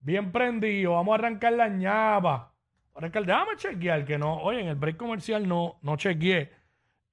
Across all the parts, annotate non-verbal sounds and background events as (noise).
bien prendido. Vamos a arrancar la ñapa. Arrancar, déjame chequear que no. Oye, en el break comercial no, no chequeé.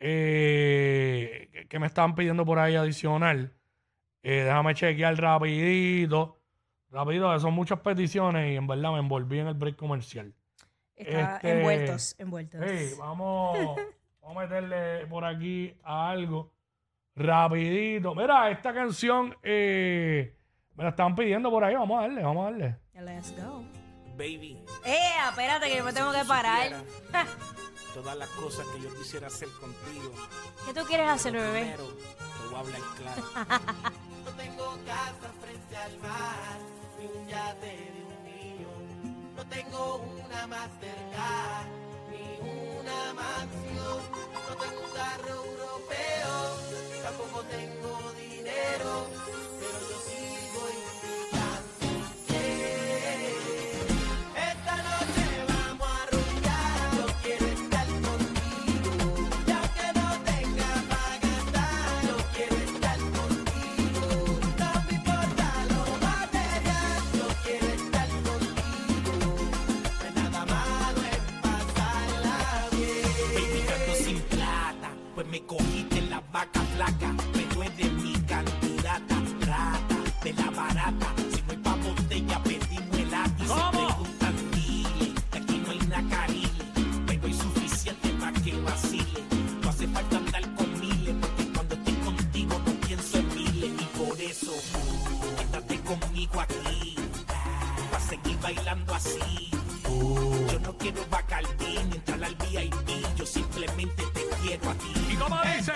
eh, que, que me estaban pidiendo por ahí adicional. Eh, déjame chequear rapidito. Rapidito, que son muchas peticiones y en verdad me envolví en el break comercial. Está Este, envueltos, envueltos. Sí, (laughs) vamos, vamos a meterle por aquí a algo rapidito. Mira, esta canción eh, me la estaban pidiendo por ahí. Vamos a darle, vamos a darle. Let's go. Baby, ¡Eh! Espérate que yo me tengo que parar. (laughs) todas las cosas que yo quisiera hacer contigo. ¿Qué tú quieres hacer, bebé? Primero, te voy a hablar claro. (laughs) no tengo casa frente al mar, ni un yate de un millón. No tengo una Mastercard, ni una mansión. No tengo un carro europeo, tampoco tengo dinero. Al VIP, yo simplemente te quiero a ti. ¿Y cómo dice?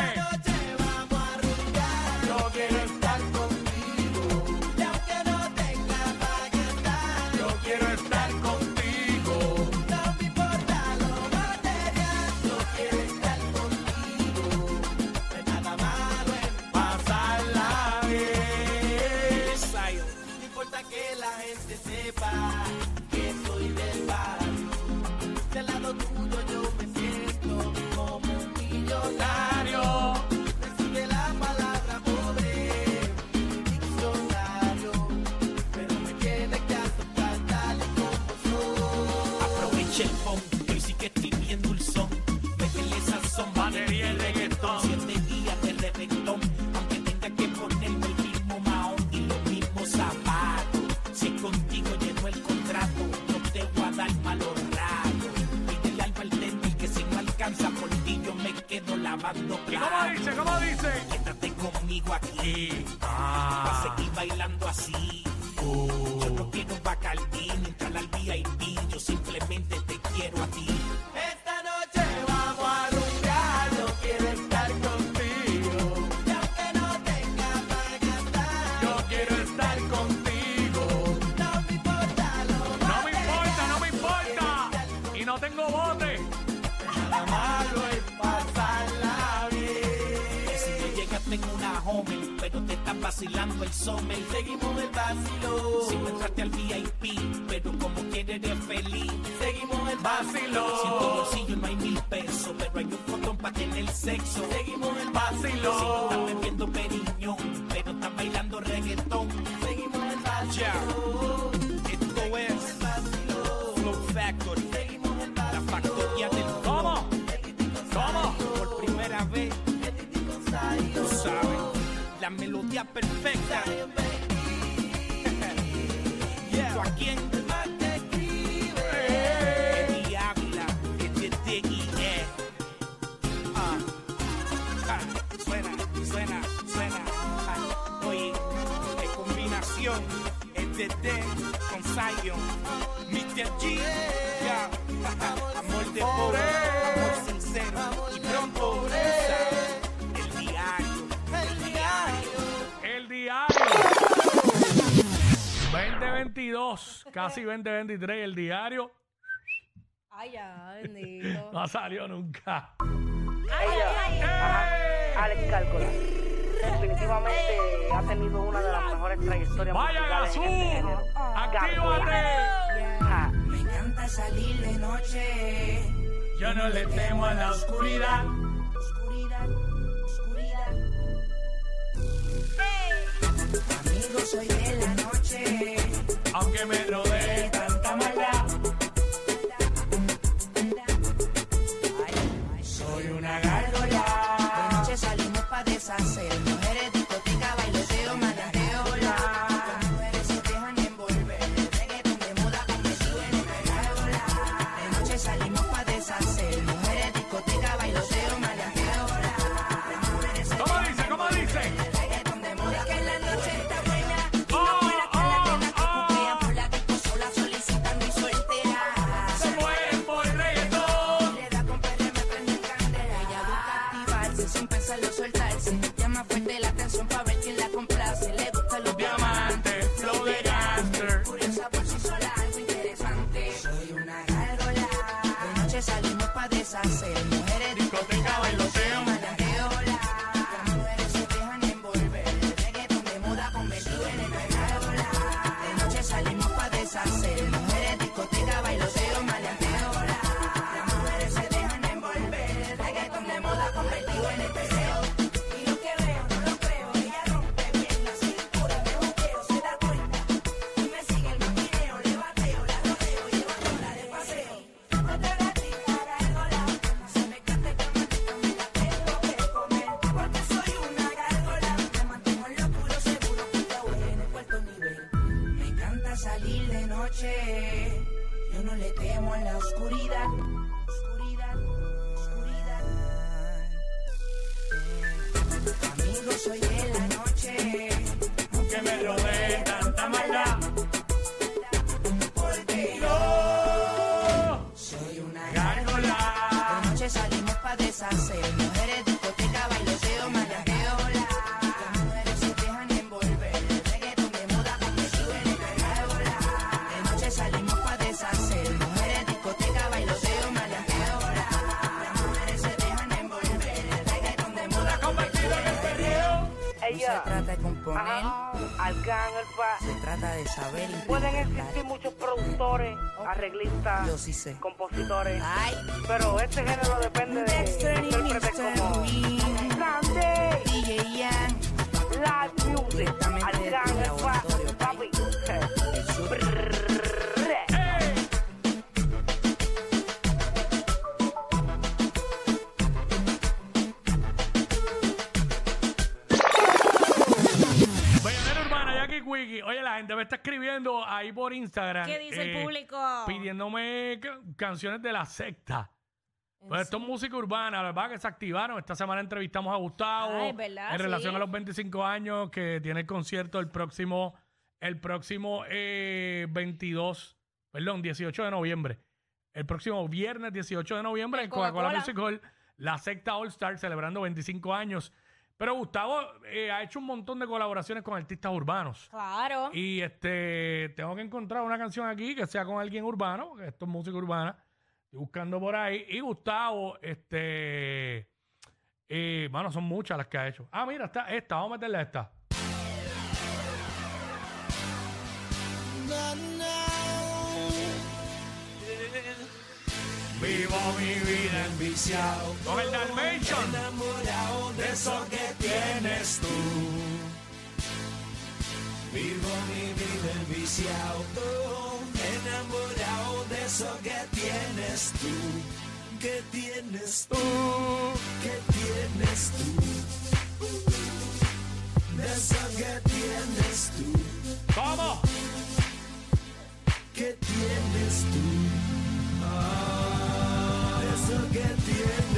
Vacilando el Summer. Seguimos el vacilo. Si no entraste al VIP, pero como quieres eres feliz. Seguimos el vacilo. Si en tu bolsillo no hay mil pesos, pero hay un botón para tener sexo. Seguimos el vacilo. Si no estás bebiendo periñón, pero estás bailando reggaetón. Seguimos el vacilo. Esto es Flow Factory. La factoría del ¿Cómo? ¿Cómo? Por primera vez. Tú sabes, la melodía perfecta. Combinación. Este D con Zion. Mr. G. Ya. Amor de pobre, amor sincero. Y pronto, sabes, el diario, el diario. El diario. 2022, casi 2023, el diario Ay, ya, bendito. no salió nunca. Ay, ay, ay. ¡Ey! Alex Cálcola. Definitivamente ha tenido una de las mejores trayectorias ¡Vaya este Gazú! ¡Actívate! Ja. Me encanta salir de noche. Yo no le temo a la oscuridad. Oscuridad, oscuridad. Amigo, soy de la noche. Deshacer. Mujeres, componer, ajá, Arcángel, pa. se trata de saber Pueden existir muchos productores, arreglistas, Yo sí sé. compositores, Ay, pero este género depende de intérpretes como Grande, DJ Yan, Live Music, Arcángel, pa. laboratorio, Papi, Oye, la gente me está escribiendo ahí por Instagram. ¿Qué dice el eh, público? Pidiéndome ca- canciones de la secta. Pues esto es música urbana, la verdad que se activaron. Esta semana entrevistamos a Gustavo Ah, es verdad, en sí. relación a los 25 años que tiene el concierto el próximo, el próximo eh, 22, perdón, 18 de noviembre. El próximo viernes 18 de noviembre En en Coca-Cola Coca-Cola. Music Hall, la secta All Star celebrando 25 años. Pero Gustavo eh, ha hecho un montón de colaboraciones con artistas urbanos. Claro. Y este tengo que encontrar una canción aquí que sea con alguien urbano, que esto es música urbana. Estoy buscando por ahí. Y Gustavo, este. Eh, bueno, son muchas las que ha hecho. Ah, mira, está esta. Vamos a meterle a esta. Vivo mi vida enviciado con el Dalmatian. Enamorado de eso que tienes tú. Vivo mi vida enviciado, enamorado de eso que tienes tú. ¿Qué tienes tú? ¿Qué tienes tú? De eso que tienes tú. ¿Cómo? ¿Qué tienes tú? Ah, de eso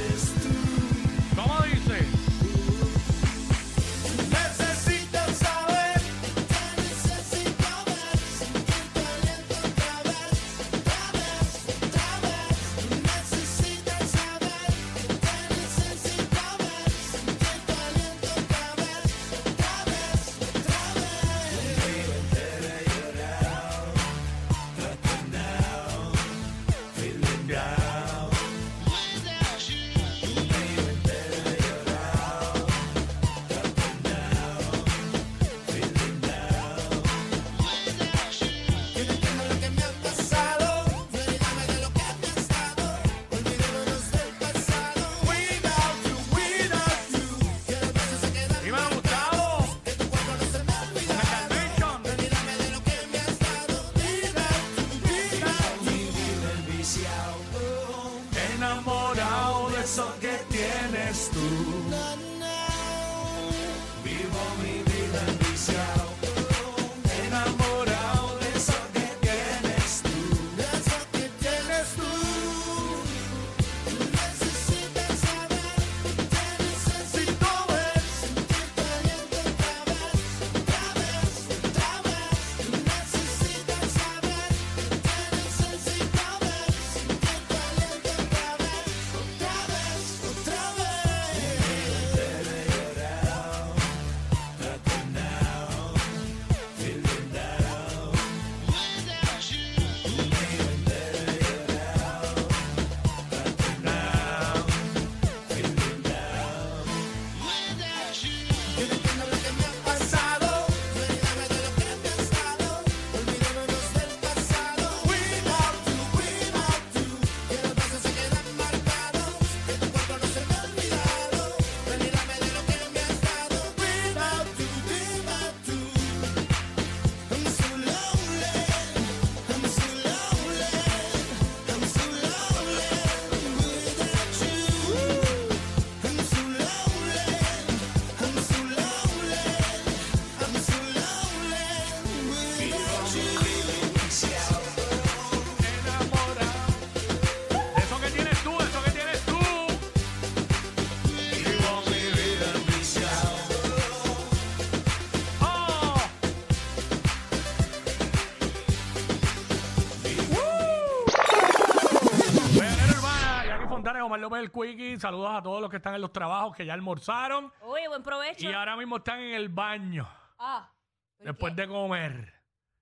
el Quickie. Saludos a todos los que están en los trabajos, que ya almorzaron. Uy, buen provecho. Y ahora mismo están en el baño, Ah. ¿por después qué? de comer,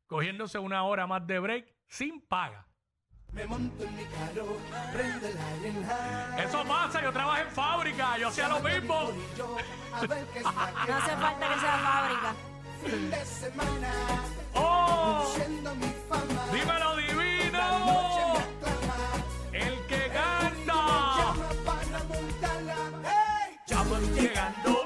cogiéndose una hora más de break sin paga. Me monto en mi carro, prendo el aire high. Eso pasa, yo trabajo en fábrica, yo hacía lo mismo. Y yo, a ver qué está (laughs) No hace falta que sea fábrica. fin de semana, ¡Oh! Llegando,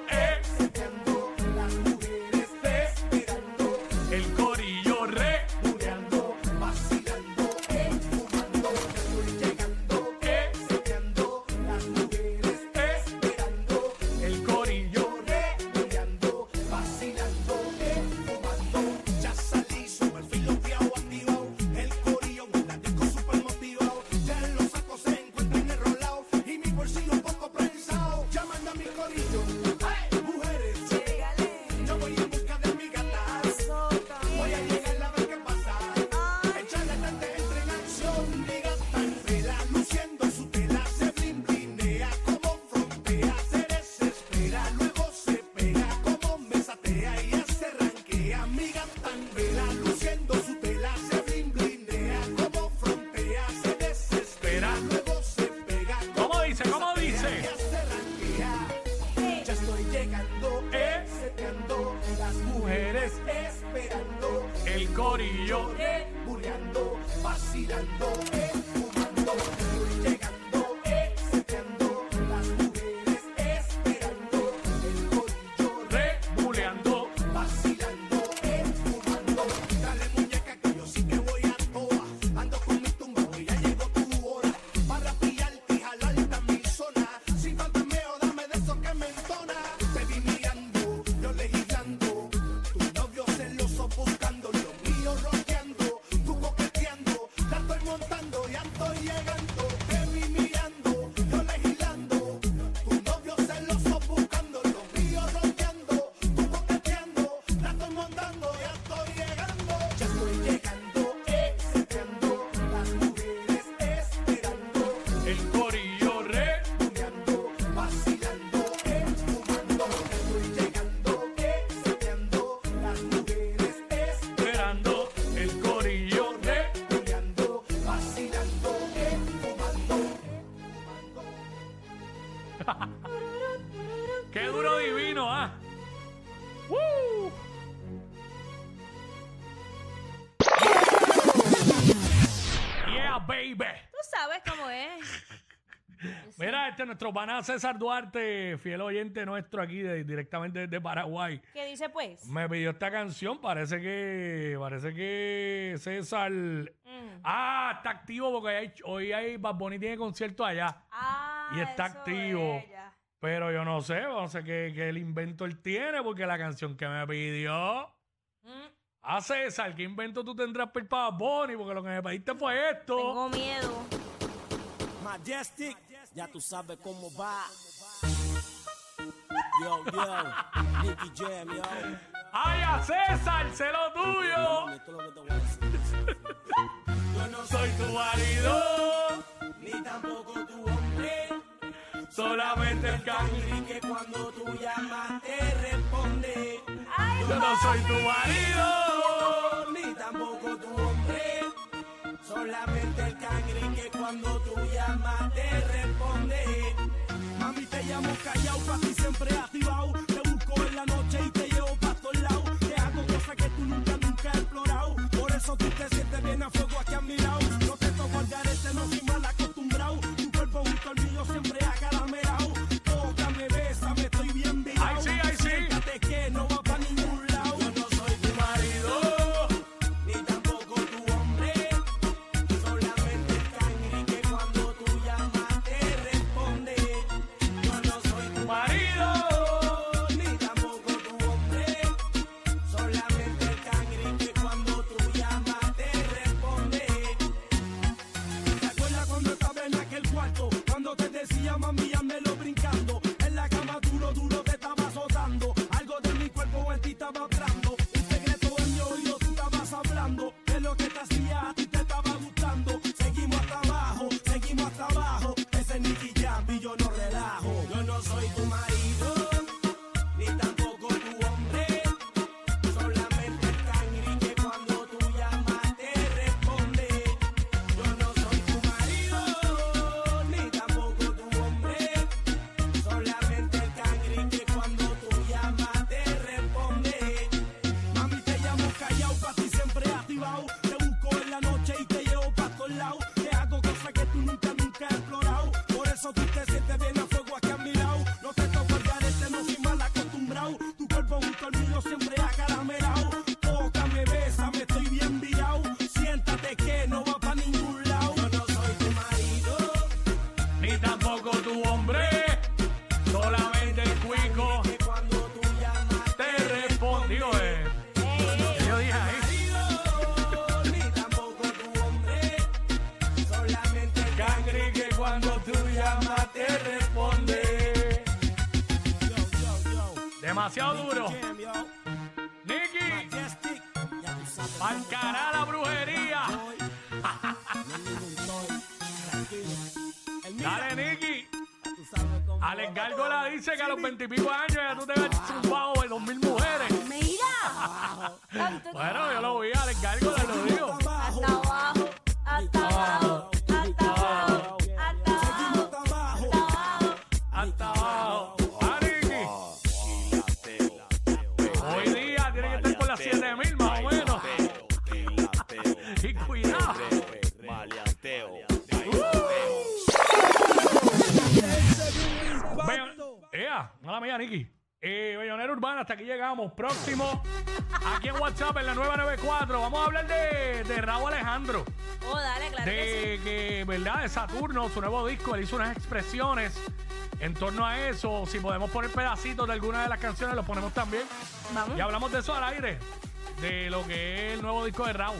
nuestro pana César Duarte, fiel oyente nuestro aquí de- directamente desde Paraguay. ¿Qué dice pues? Me pidió esta canción, parece que parece que César Ah, está activo porque hay- hoy hay Bad Bunny tiene concierto allá. Ah, Y está eso activo. es, ya. Pero yo no sé, no sé qué, qué el invento él tiene, porque la canción que me pidió. Mm, A César, ¿qué invento tú tendrás para el Bad Bunny? Porque lo que me pediste fue esto. Tengo miedo. Majestic, ya tú sabes cómo va. Yo, yo, Nicky Jam, yo. ¡Ay, a César! ¡Sé lo tuyo! Yo no soy tu marido, Ni tampoco tu hombre. solamente el cangri. Que cuando tú llamas te responde. Yo no soy tu marido. Ni tampoco tu hombre. Solamente el cangri que cuando tú llamas te responde. Mami, te llamo callado, pa' ti siempre activado. Tranquilo. (laughs) El mira. Dale, Nicky. Alex Gárgola dice que a los veintipico años ya tú te ves zumbado de dos mil mujeres. Mira. (laughs) Bueno, yo lo vi, Alex Gárgola, lo digo. Hasta abajo, hasta abajo, mala mía, Nicky. Eh, Bellonera Urbana, hasta aquí llegamos. Próximo, aquí en WhatsApp, en la 994. Vamos a hablar de, de Raúl Alejandro. Oh, dale, claro que De que, ¿verdad? De Saturno, su nuevo disco, él hizo unas expresiones en torno a eso. Si podemos poner pedacitos de alguna de las canciones, los ponemos también. Vamos, Y hablamos de eso al aire, de lo que es el nuevo disco de Raúl.